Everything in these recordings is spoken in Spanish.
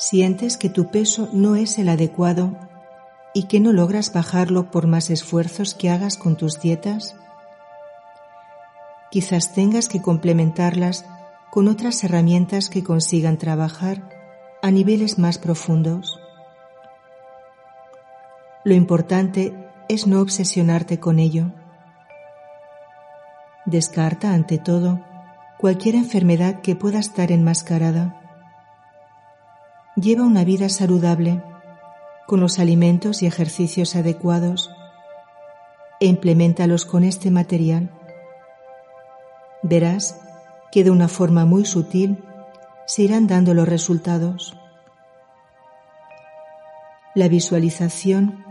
Sientes que tu peso no es el adecuado y que no logras bajarlo por más esfuerzos que hagas con tus dietas? Quizás tengas que complementarlas con otras herramientas que consigan trabajar a niveles más profundos. Lo importante es no obsesionarte con ello. Descarta ante todo cualquier enfermedad que pueda estar enmascarada Lleva una vida saludable, con los alimentos y ejercicios adecuados, e implementalos con este material. Verás que de una forma muy sutil se irán dando los resultados. La visualización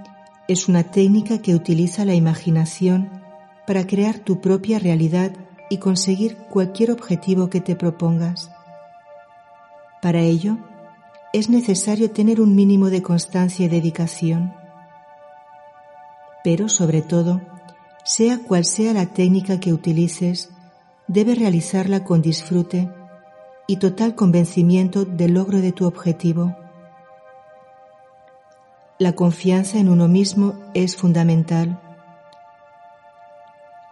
es una técnica que utiliza la imaginación para crear tu propia realidad y conseguir cualquier objetivo que te propongas. Para ello, es necesario tener un mínimo de constancia y dedicación. Pero sobre todo, sea cual sea la técnica que utilices, debes realizarla con disfrute y total convencimiento del logro de tu objetivo. La confianza en uno mismo es fundamental.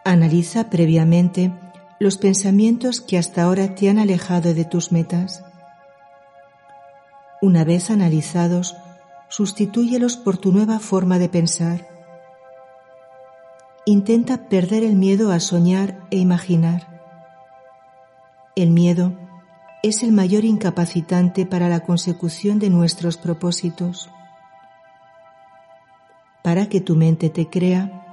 Analiza previamente los pensamientos que hasta ahora te han alejado de tus metas una vez analizados, sustitúyelos por tu nueva forma de pensar. Intenta perder el miedo a soñar e imaginar. El miedo es el mayor incapacitante para la consecución de nuestros propósitos. Para que tu mente te crea,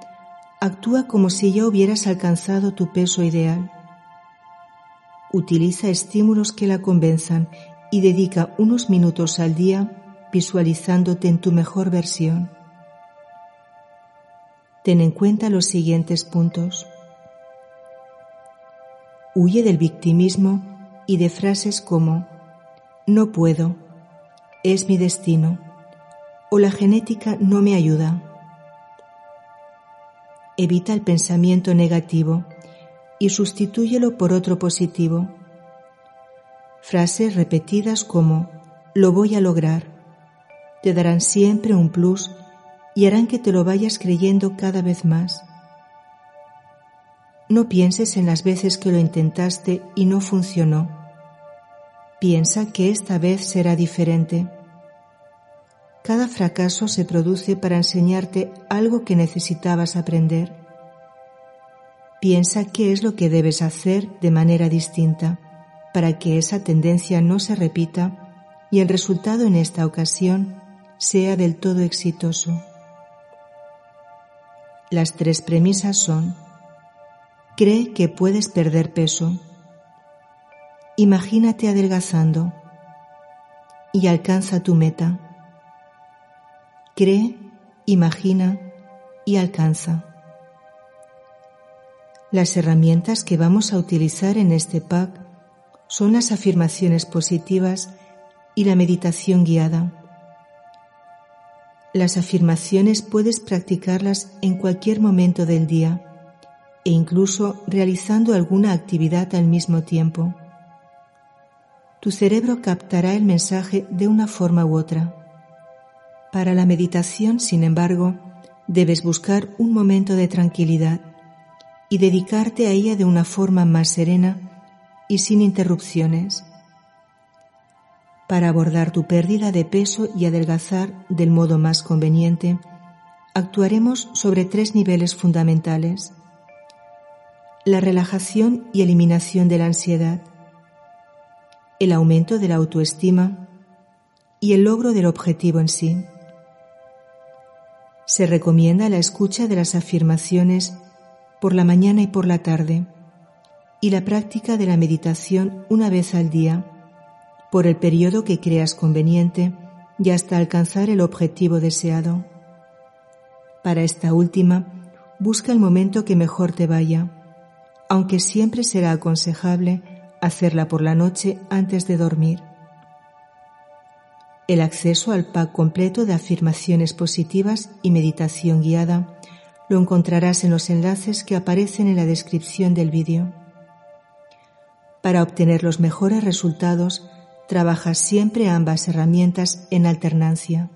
actúa como si ya hubieras alcanzado tu peso ideal. Utiliza estímulos que la convenzan y dedica unos minutos al día visualizándote en tu mejor versión. Ten en cuenta los siguientes puntos. Huye del victimismo y de frases como no puedo, es mi destino o la genética no me ayuda. Evita el pensamiento negativo y sustitúyelo por otro positivo Frases repetidas como lo voy a lograr te darán siempre un plus y harán que te lo vayas creyendo cada vez más. No pienses en las veces que lo intentaste y no funcionó. Piensa que esta vez será diferente. Cada fracaso se produce para enseñarte algo que necesitabas aprender. Piensa qué es lo que debes hacer de manera distinta para que esa tendencia no se repita y el resultado en esta ocasión sea del todo exitoso. Las tres premisas son, cree que puedes perder peso, imagínate adelgazando y alcanza tu meta. Cree, imagina y alcanza. Las herramientas que vamos a utilizar en este pack son las afirmaciones positivas y la meditación guiada. Las afirmaciones puedes practicarlas en cualquier momento del día e incluso realizando alguna actividad al mismo tiempo. Tu cerebro captará el mensaje de una forma u otra. Para la meditación, sin embargo, debes buscar un momento de tranquilidad y dedicarte a ella de una forma más serena y sin interrupciones. Para abordar tu pérdida de peso y adelgazar del modo más conveniente, actuaremos sobre tres niveles fundamentales. La relajación y eliminación de la ansiedad, el aumento de la autoestima y el logro del objetivo en sí. Se recomienda la escucha de las afirmaciones por la mañana y por la tarde y la práctica de la meditación una vez al día, por el periodo que creas conveniente y hasta alcanzar el objetivo deseado. Para esta última, busca el momento que mejor te vaya, aunque siempre será aconsejable hacerla por la noche antes de dormir. El acceso al pack completo de afirmaciones positivas y meditación guiada lo encontrarás en los enlaces que aparecen en la descripción del vídeo. Para obtener los mejores resultados, trabaja siempre ambas herramientas en alternancia.